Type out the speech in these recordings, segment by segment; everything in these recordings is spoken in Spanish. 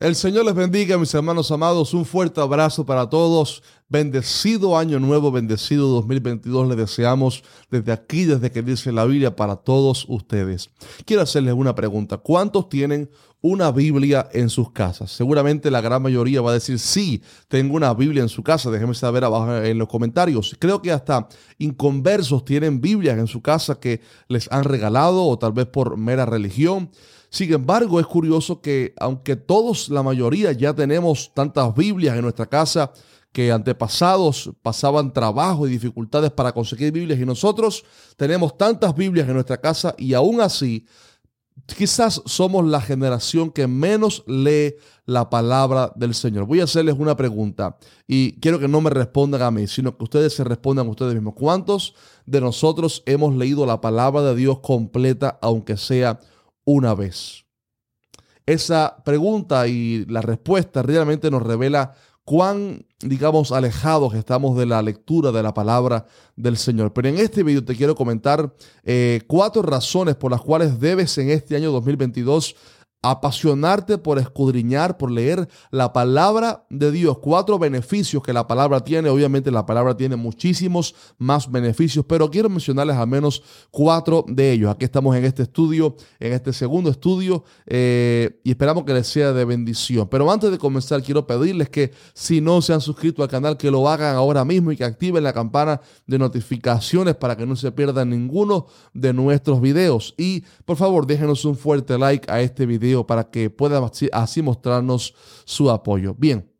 El Señor les bendiga, mis hermanos amados. Un fuerte abrazo para todos. Bendecido año nuevo, bendecido 2022 les deseamos desde aquí, desde que dice la Biblia, para todos ustedes. Quiero hacerles una pregunta. ¿Cuántos tienen una Biblia en sus casas? Seguramente la gran mayoría va a decir, sí, tengo una Biblia en su casa. Déjenme saber abajo en los comentarios. Creo que hasta inconversos tienen Biblias en su casa que les han regalado o tal vez por mera religión. Sin embargo, es curioso que aunque todos, la mayoría, ya tenemos tantas Biblias en nuestra casa, que antepasados pasaban trabajo y dificultades para conseguir Biblias y nosotros tenemos tantas Biblias en nuestra casa y aún así quizás somos la generación que menos lee la palabra del Señor. Voy a hacerles una pregunta y quiero que no me respondan a mí, sino que ustedes se respondan a ustedes mismos. ¿Cuántos de nosotros hemos leído la palabra de Dios completa, aunque sea una vez? Esa pregunta y la respuesta realmente nos revela cuán, digamos, alejados estamos de la lectura de la palabra del Señor. Pero en este video te quiero comentar eh, cuatro razones por las cuales debes en este año 2022 apasionarte por escudriñar, por leer la palabra de Dios. Cuatro beneficios que la palabra tiene. Obviamente la palabra tiene muchísimos más beneficios, pero quiero mencionarles al menos cuatro de ellos. Aquí estamos en este estudio, en este segundo estudio, eh, y esperamos que les sea de bendición. Pero antes de comenzar, quiero pedirles que si no se han suscrito al canal, que lo hagan ahora mismo y que activen la campana de notificaciones para que no se pierdan ninguno de nuestros videos. Y por favor, déjenos un fuerte like a este video para que pueda así mostrarnos su apoyo. Bien.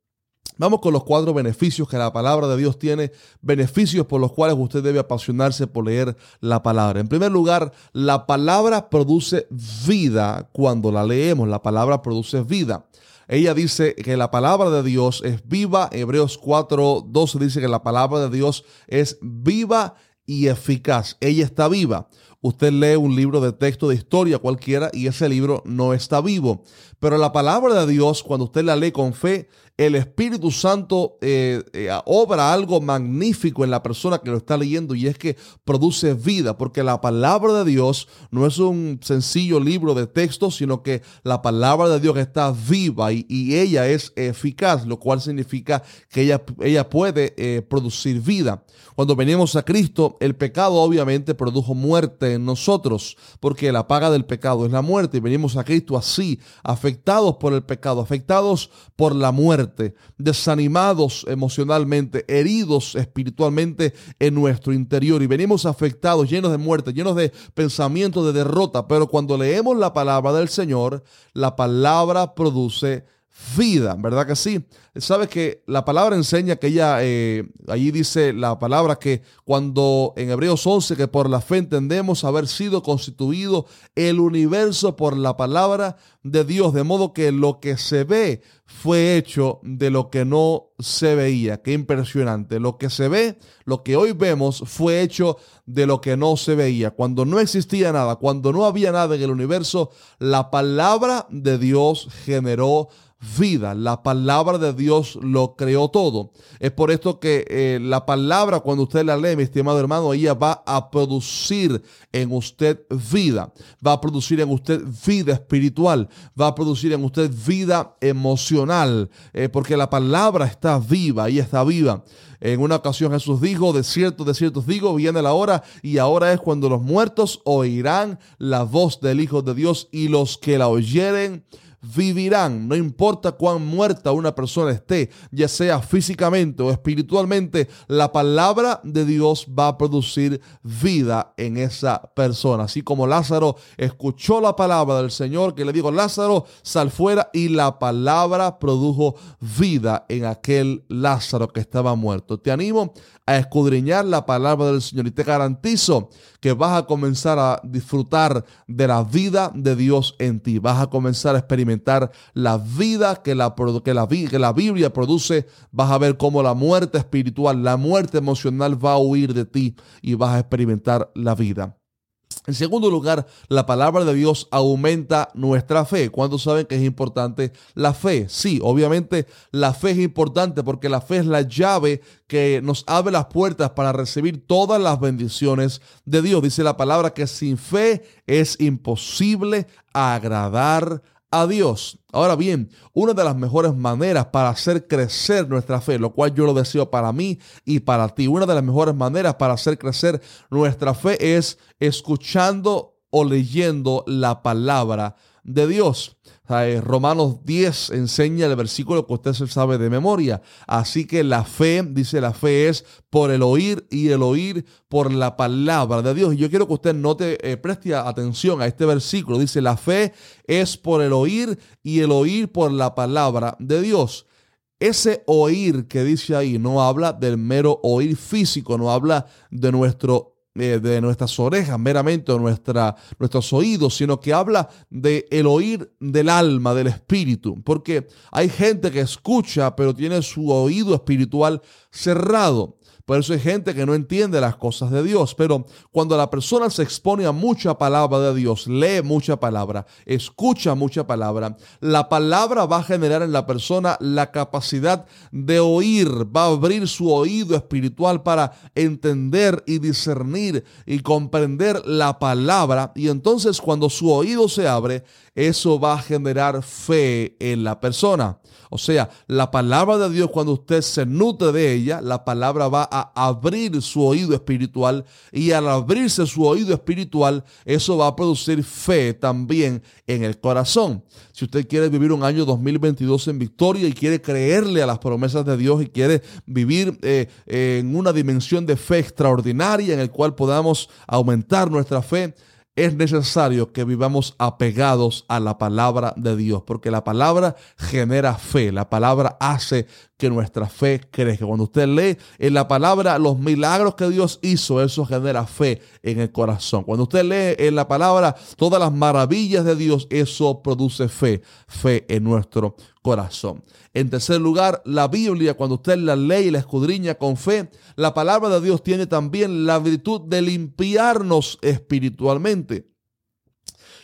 Vamos con los cuatro beneficios que la palabra de Dios tiene, beneficios por los cuales usted debe apasionarse por leer la palabra. En primer lugar, la palabra produce vida cuando la leemos, la palabra produce vida. Ella dice que la palabra de Dios es viva, Hebreos 4, 12 dice que la palabra de Dios es viva y eficaz. Ella está viva. Usted lee un libro de texto de historia cualquiera y ese libro no está vivo. Pero la palabra de Dios, cuando usted la lee con fe, el Espíritu Santo eh, eh, obra algo magnífico en la persona que lo está leyendo y es que produce vida, porque la palabra de Dios no es un sencillo libro de texto, sino que la palabra de Dios está viva y, ella es eficaz, lo cual significa que ella, ella puede eh, producir vida. Cuando venimos a Cristo, el pecado obviamente produjo muerte en nosotros, porque la paga del pecado es la muerte y venimos a Cristo así, afectados por el pecado, afectados por la muerte desanimados emocionalmente, heridos espiritualmente en nuestro interior y venimos afectados, llenos de muerte, llenos de pensamientos de derrota. Pero cuando leemos la palabra del Señor, la palabra produce vida, ¿verdad que sí? Sabes que la palabra enseña que ella, eh, allí dice la palabra que cuando en Hebreos 11, que por la fe entendemos haber sido constituido el universo por la palabra de Dios, de modo que lo que se ve fue hecho de lo que no se veía. Qué impresionante. Lo que se ve, lo que hoy vemos, fue hecho de lo que no se veía. Cuando no existía nada, cuando no había nada en el universo, la palabra de Dios generó vida. La palabra de Dios lo creó todo. Es por esto que eh, la palabra, cuando usted la lee, mi estimado hermano, ella va a producir en usted vida. Va a producir en usted vida espiritual. Va a producir en usted vida emocional. Eh, porque la palabra está viva y está viva. En una ocasión Jesús dijo, de cierto, de cierto digo, viene la hora y ahora es cuando los muertos oirán la voz del Hijo de Dios y los que la oyeren vivirán, no importa cuán muerta una persona esté, ya sea físicamente o espiritualmente, la palabra de Dios va a producir vida en esa persona. Así como Lázaro escuchó la palabra del Señor que le dijo, Lázaro, sal fuera y la palabra produjo vida en aquel Lázaro que estaba muerto. Te animo a escudriñar la palabra del Señor y te garantizo que vas a comenzar a disfrutar de la vida de Dios en ti. Vas a comenzar a experimentar la vida que la, que la, Biblia produce. Vas a ver cómo la muerte espiritual, la muerte emocional va a huir de ti y vas a experimentar la vida. En segundo lugar, la palabra de Dios aumenta nuestra fe. ¿Cuándo saben que es importante la fe? Sí, obviamente la fe es importante porque la fe es la llave que nos abre las puertas para recibir todas las bendiciones de Dios. Dice la palabra que sin fe es imposible agradar a Dios. Ahora bien, una de las mejores maneras para hacer crecer nuestra fe, lo cual yo lo deseo para mí y para ti, una de las mejores maneras para hacer crecer nuestra fe es escuchando o leyendo la palabra de Dios. Romanos 10 enseña el versículo que usted sabe de memoria. Así que la fe, dice la fe es por el oír y el oír por la palabra de Dios. Y yo quiero que usted note, eh, preste atención a este versículo. Dice la fe es por el oír y el oír por la palabra de Dios. Ese oír que dice ahí no habla del mero oír físico, no habla de nuestro eh, de nuestras orejas, meramente nuestra, nuestros oídos, sino que habla de el oír del alma, del espíritu. Porque hay gente que escucha, pero tiene su oído espiritual cerrado. Por eso hay gente que no entiende las cosas de Dios. Pero cuando la persona se expone a mucha palabra de Dios, lee mucha palabra, escucha mucha palabra, la palabra va a generar en la persona la capacidad de oír, va a abrir su oído espiritual para entender y discernir y comprender la palabra. Y entonces cuando su oído se abre, eso va a generar fe en la persona. O sea, la palabra de Dios, cuando usted se nutre de ella, la palabra va a abrir su oído espiritual y al abrirse su oído espiritual, eso va a producir fe también en el corazón. Si usted quiere vivir un año 2022 en victoria y quiere creerle a las promesas de Dios y quiere vivir eh, en una dimensión de fe extraordinaria en el cual podamos aumentar nuestra fe, es necesario que vivamos apegados a la palabra de Dios, porque la palabra genera fe, la palabra hace que nuestra fe crezca. Cuando usted lee en la palabra los milagros que Dios hizo, eso genera fe en el corazón. Cuando usted lee en la palabra todas las maravillas de Dios, eso produce fe, fe en nuestro En tercer lugar, la Biblia, cuando usted la lee y la escudriña con fe, la palabra de Dios tiene también la virtud de limpiarnos espiritualmente.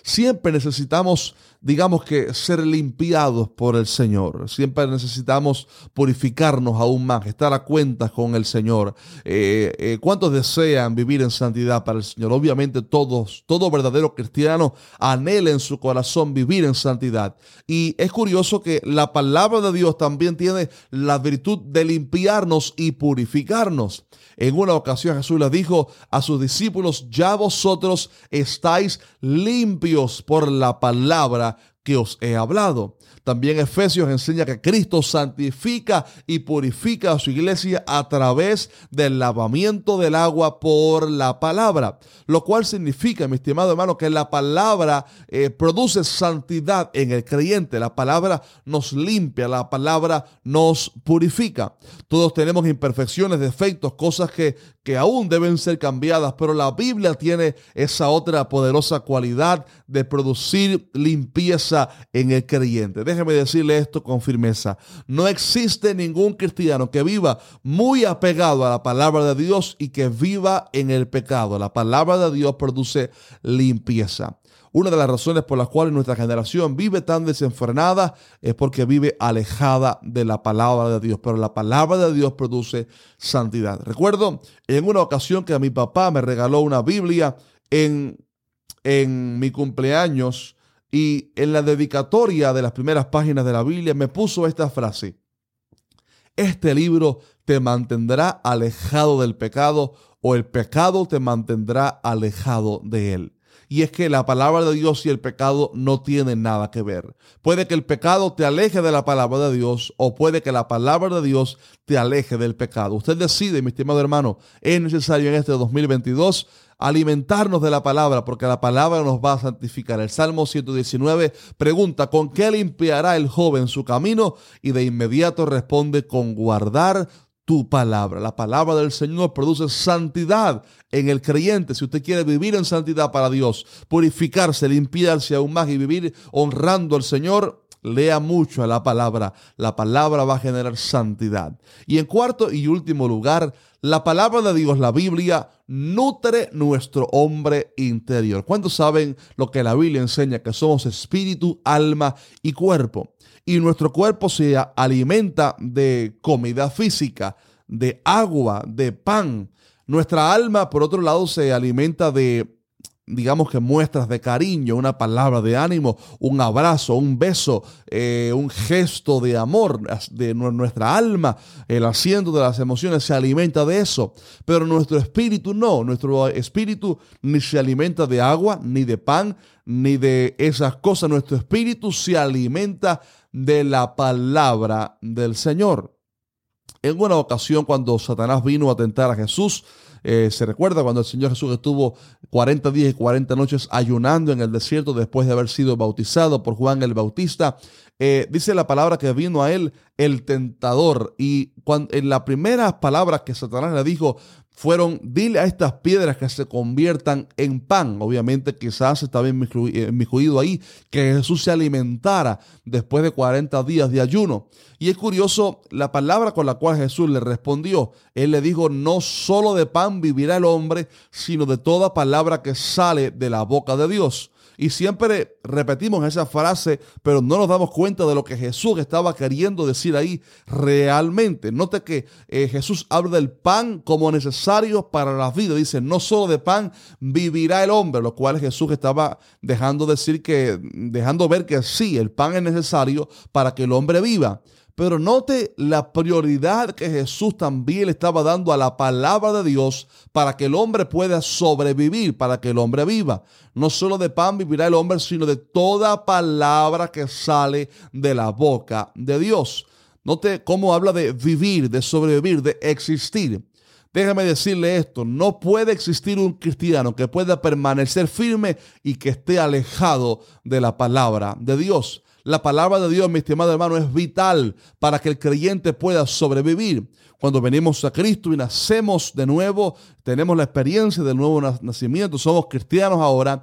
Siempre necesitamos digamos que ser limpiados por el Señor. Siempre necesitamos purificarnos aún más, estar a cuentas con el Señor. Eh, eh, ¿Cuántos desean vivir en santidad para el Señor? Obviamente todos, todo verdadero cristiano anhela en su corazón vivir en santidad. Y es curioso que la palabra de Dios también tiene la virtud de limpiarnos y purificarnos. En una ocasión Jesús le dijo a sus discípulos, ya vosotros estáis limpios por la palabra que os he hablado. También Efesios enseña que Cristo santifica y purifica a su iglesia a través del lavamiento del agua por la palabra, lo cual significa, mi estimado hermano, que la palabra eh, produce santidad en el creyente, la palabra nos limpia, la palabra nos purifica. Todos tenemos imperfecciones, defectos, cosas que, que aún deben ser cambiadas, pero la Biblia tiene esa otra poderosa cualidad de producir limpieza en el creyente déjeme decirle esto con firmeza. No existe ningún cristiano que viva muy apegado a la palabra de Dios y que viva en el pecado. La palabra de Dios produce limpieza. Una de las razones por las cuales nuestra generación vive tan desenfrenada es porque vive alejada de la palabra de Dios. Pero la palabra de Dios produce santidad. Recuerdo en una ocasión que mi papá me regaló una Biblia en, en mi cumpleaños y en la dedicatoria de las primeras páginas de la Biblia me puso esta frase. Este libro te mantendrá alejado del pecado o el pecado te mantendrá alejado de él. Y es que la palabra de Dios y el pecado no tienen nada que ver. Puede que el pecado te aleje de la palabra de Dios o puede que la palabra de Dios te aleje del pecado. Usted decide, mi estimado hermano, es necesario en este 2022 alimentarnos de la palabra, porque la palabra nos va a santificar. El Salmo 119 pregunta, ¿con qué limpiará el joven su camino? Y de inmediato responde, con guardar tu palabra. La palabra del Señor produce santidad en el creyente. Si usted quiere vivir en santidad para Dios, purificarse, limpiarse aún más y vivir honrando al Señor, lea mucho a la palabra. La palabra va a generar santidad. Y en cuarto y último lugar, la palabra de Dios, la Biblia, nutre nuestro hombre interior. ¿Cuántos saben lo que la Biblia enseña? Que somos espíritu, alma y cuerpo. Y nuestro cuerpo se alimenta de comida física, de agua, de pan. Nuestra alma, por otro lado, se alimenta de digamos que muestras de cariño, una palabra de ánimo, un abrazo, un beso, eh, un gesto de amor de nuestra alma, el asiento de las emociones se alimenta de eso, pero nuestro espíritu no, nuestro espíritu ni se alimenta de agua, ni de pan, ni de esas cosas, nuestro espíritu se alimenta de la palabra del Señor. En una ocasión cuando Satanás vino a tentar a Jesús, eh, se recuerda cuando el Señor Jesús estuvo 40 días y 40 noches ayunando en el desierto después de haber sido bautizado por Juan el Bautista. Eh, dice la palabra que vino a él el tentador. Y cuando, en la primera palabra que Satanás le dijo, fueron, dile a estas piedras que se conviertan en pan. Obviamente quizás estaba inmiscuido ahí que Jesús se alimentara después de 40 días de ayuno. Y es curioso la palabra con la cual Jesús le respondió. Él le dijo, no solo de pan vivirá el hombre, sino de toda palabra que sale de la boca de Dios. Y siempre repetimos esa frase, pero no nos damos cuenta de lo que Jesús estaba queriendo decir ahí realmente. Note que eh, Jesús habla del pan como necesario para la vida. Dice, no solo de pan vivirá el hombre, lo cual Jesús estaba dejando decir que, dejando ver que sí, el pan es necesario para que el hombre viva. Pero note la prioridad que Jesús también le estaba dando a la palabra de Dios para que el hombre pueda sobrevivir, para que el hombre viva. No solo de pan vivirá el hombre, sino de toda palabra que sale de la boca de Dios. Note cómo habla de vivir, de sobrevivir, de existir. Déjame decirle esto, no puede existir un cristiano que pueda permanecer firme y que esté alejado de la palabra de Dios. La palabra de Dios, mi estimado hermano, es vital para que el creyente pueda sobrevivir. Cuando venimos a Cristo y nacemos de nuevo, tenemos la experiencia del nuevo nacimiento, somos cristianos ahora.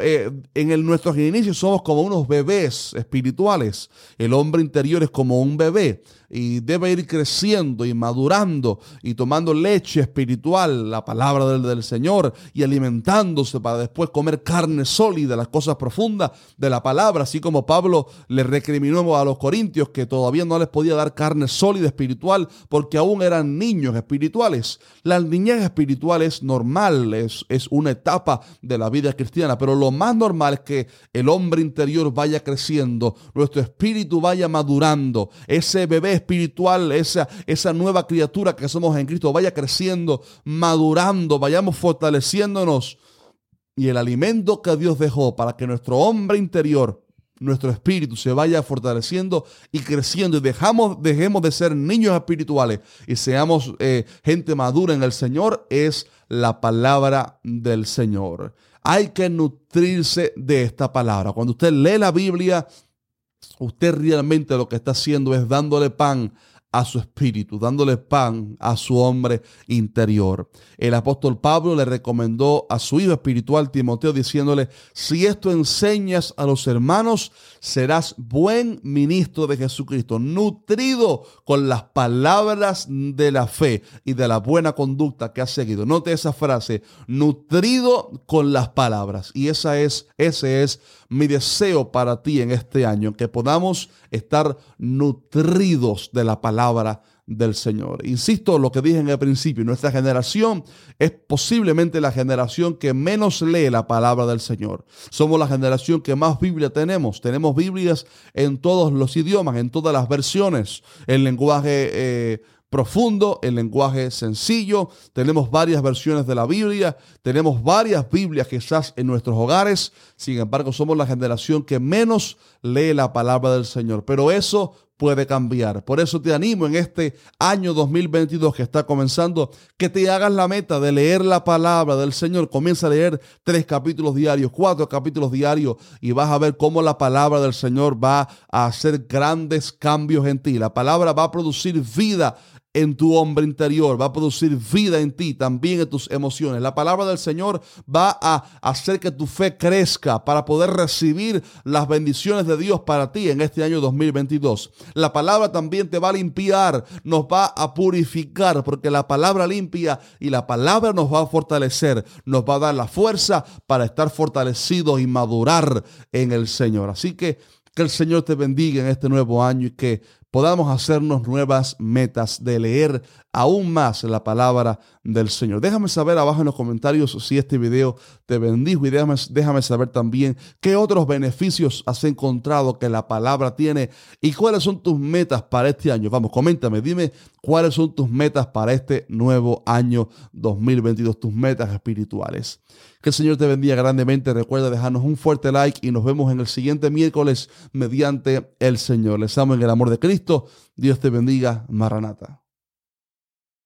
Eh, en el, nuestros inicios somos como unos bebés espirituales. El hombre interior es como un bebé y debe ir creciendo y madurando y tomando leche espiritual, la palabra del, del, Señor, y alimentándose para después comer carne sólida, las cosas profundas de la palabra, así como Pablo le recriminó a los corintios que todavía no les podía dar carne sólida espiritual porque aún eran niños espirituales. La niñez espiritual es normal, es, es una etapa de la vida cristiana, pero lo más normal es que el hombre interior vaya creciendo, nuestro espíritu vaya madurando, ese bebé espiritual, esa, esa nueva criatura que somos en Cristo, vaya creciendo, madurando, vayamos fortaleciéndonos. Y el alimento que Dios dejó para que nuestro hombre interior, nuestro espíritu se vaya fortaleciendo y creciendo y dejamos, dejemos de ser niños espirituales y seamos eh, gente madura en el Señor, es la palabra del Señor. Hay que nutrirse de esta palabra. Cuando usted lee la Biblia, usted realmente lo que está haciendo es dándole pan a su espíritu, dándole pan a su hombre interior. El apóstol Pablo le recomendó a su hijo espiritual Timoteo diciéndole, si esto enseñas a los hermanos, serás buen ministro de Jesucristo, nutrido con las palabras de la fe y de la buena conducta que has seguido. Note esa frase, nutrido con las palabras. Y esa es, ese es mi deseo para ti en este año, que podamos estar nutridos de la palabra del Señor. Insisto, lo que dije en el principio, nuestra generación es posiblemente la generación que menos lee la palabra del Señor. Somos la generación que más Biblia tenemos. Tenemos Biblias en todos los idiomas, en todas las versiones, el lenguaje... Eh, profundo, el lenguaje sencillo. Tenemos varias versiones de la Biblia, tenemos varias Biblias quizás en nuestros hogares. Sin embargo, somos la generación que menos lee la palabra del Señor. Pero eso puede cambiar. Por eso te animo en este año 2022 que está comenzando, que te hagas la meta de leer la palabra del Señor. Comienza a leer tres capítulos diarios, cuatro capítulos diarios y vas a ver cómo la palabra del Señor va a hacer grandes cambios en ti. La palabra va a producir vida en tu hombre interior, va a producir vida en ti, también en tus emociones. La palabra del Señor va a hacer que tu fe crezca para poder recibir las bendiciones de Dios para ti en este año 2022. La palabra también te va a limpiar, nos va a purificar, porque la palabra limpia y la palabra nos va a fortalecer, nos va a dar la fuerza para estar fortalecidos y madurar en el Señor. Así que que el Señor te bendiga en este nuevo año y que podamos hacernos nuevas metas de leer aún más la palabra del Señor. Déjame saber abajo en los comentarios si este video te bendijo y déjame, déjame saber también qué otros beneficios has encontrado que la palabra tiene y cuáles son tus metas para este año. Vamos, coméntame, dime cuáles son tus metas para este nuevo año 2022, tus metas espirituales. Que el Señor te bendiga grandemente. Recuerda dejarnos un fuerte like y nos vemos en el siguiente miércoles mediante el Señor. Les amo en el amor de Dios te bendiga. Maranata.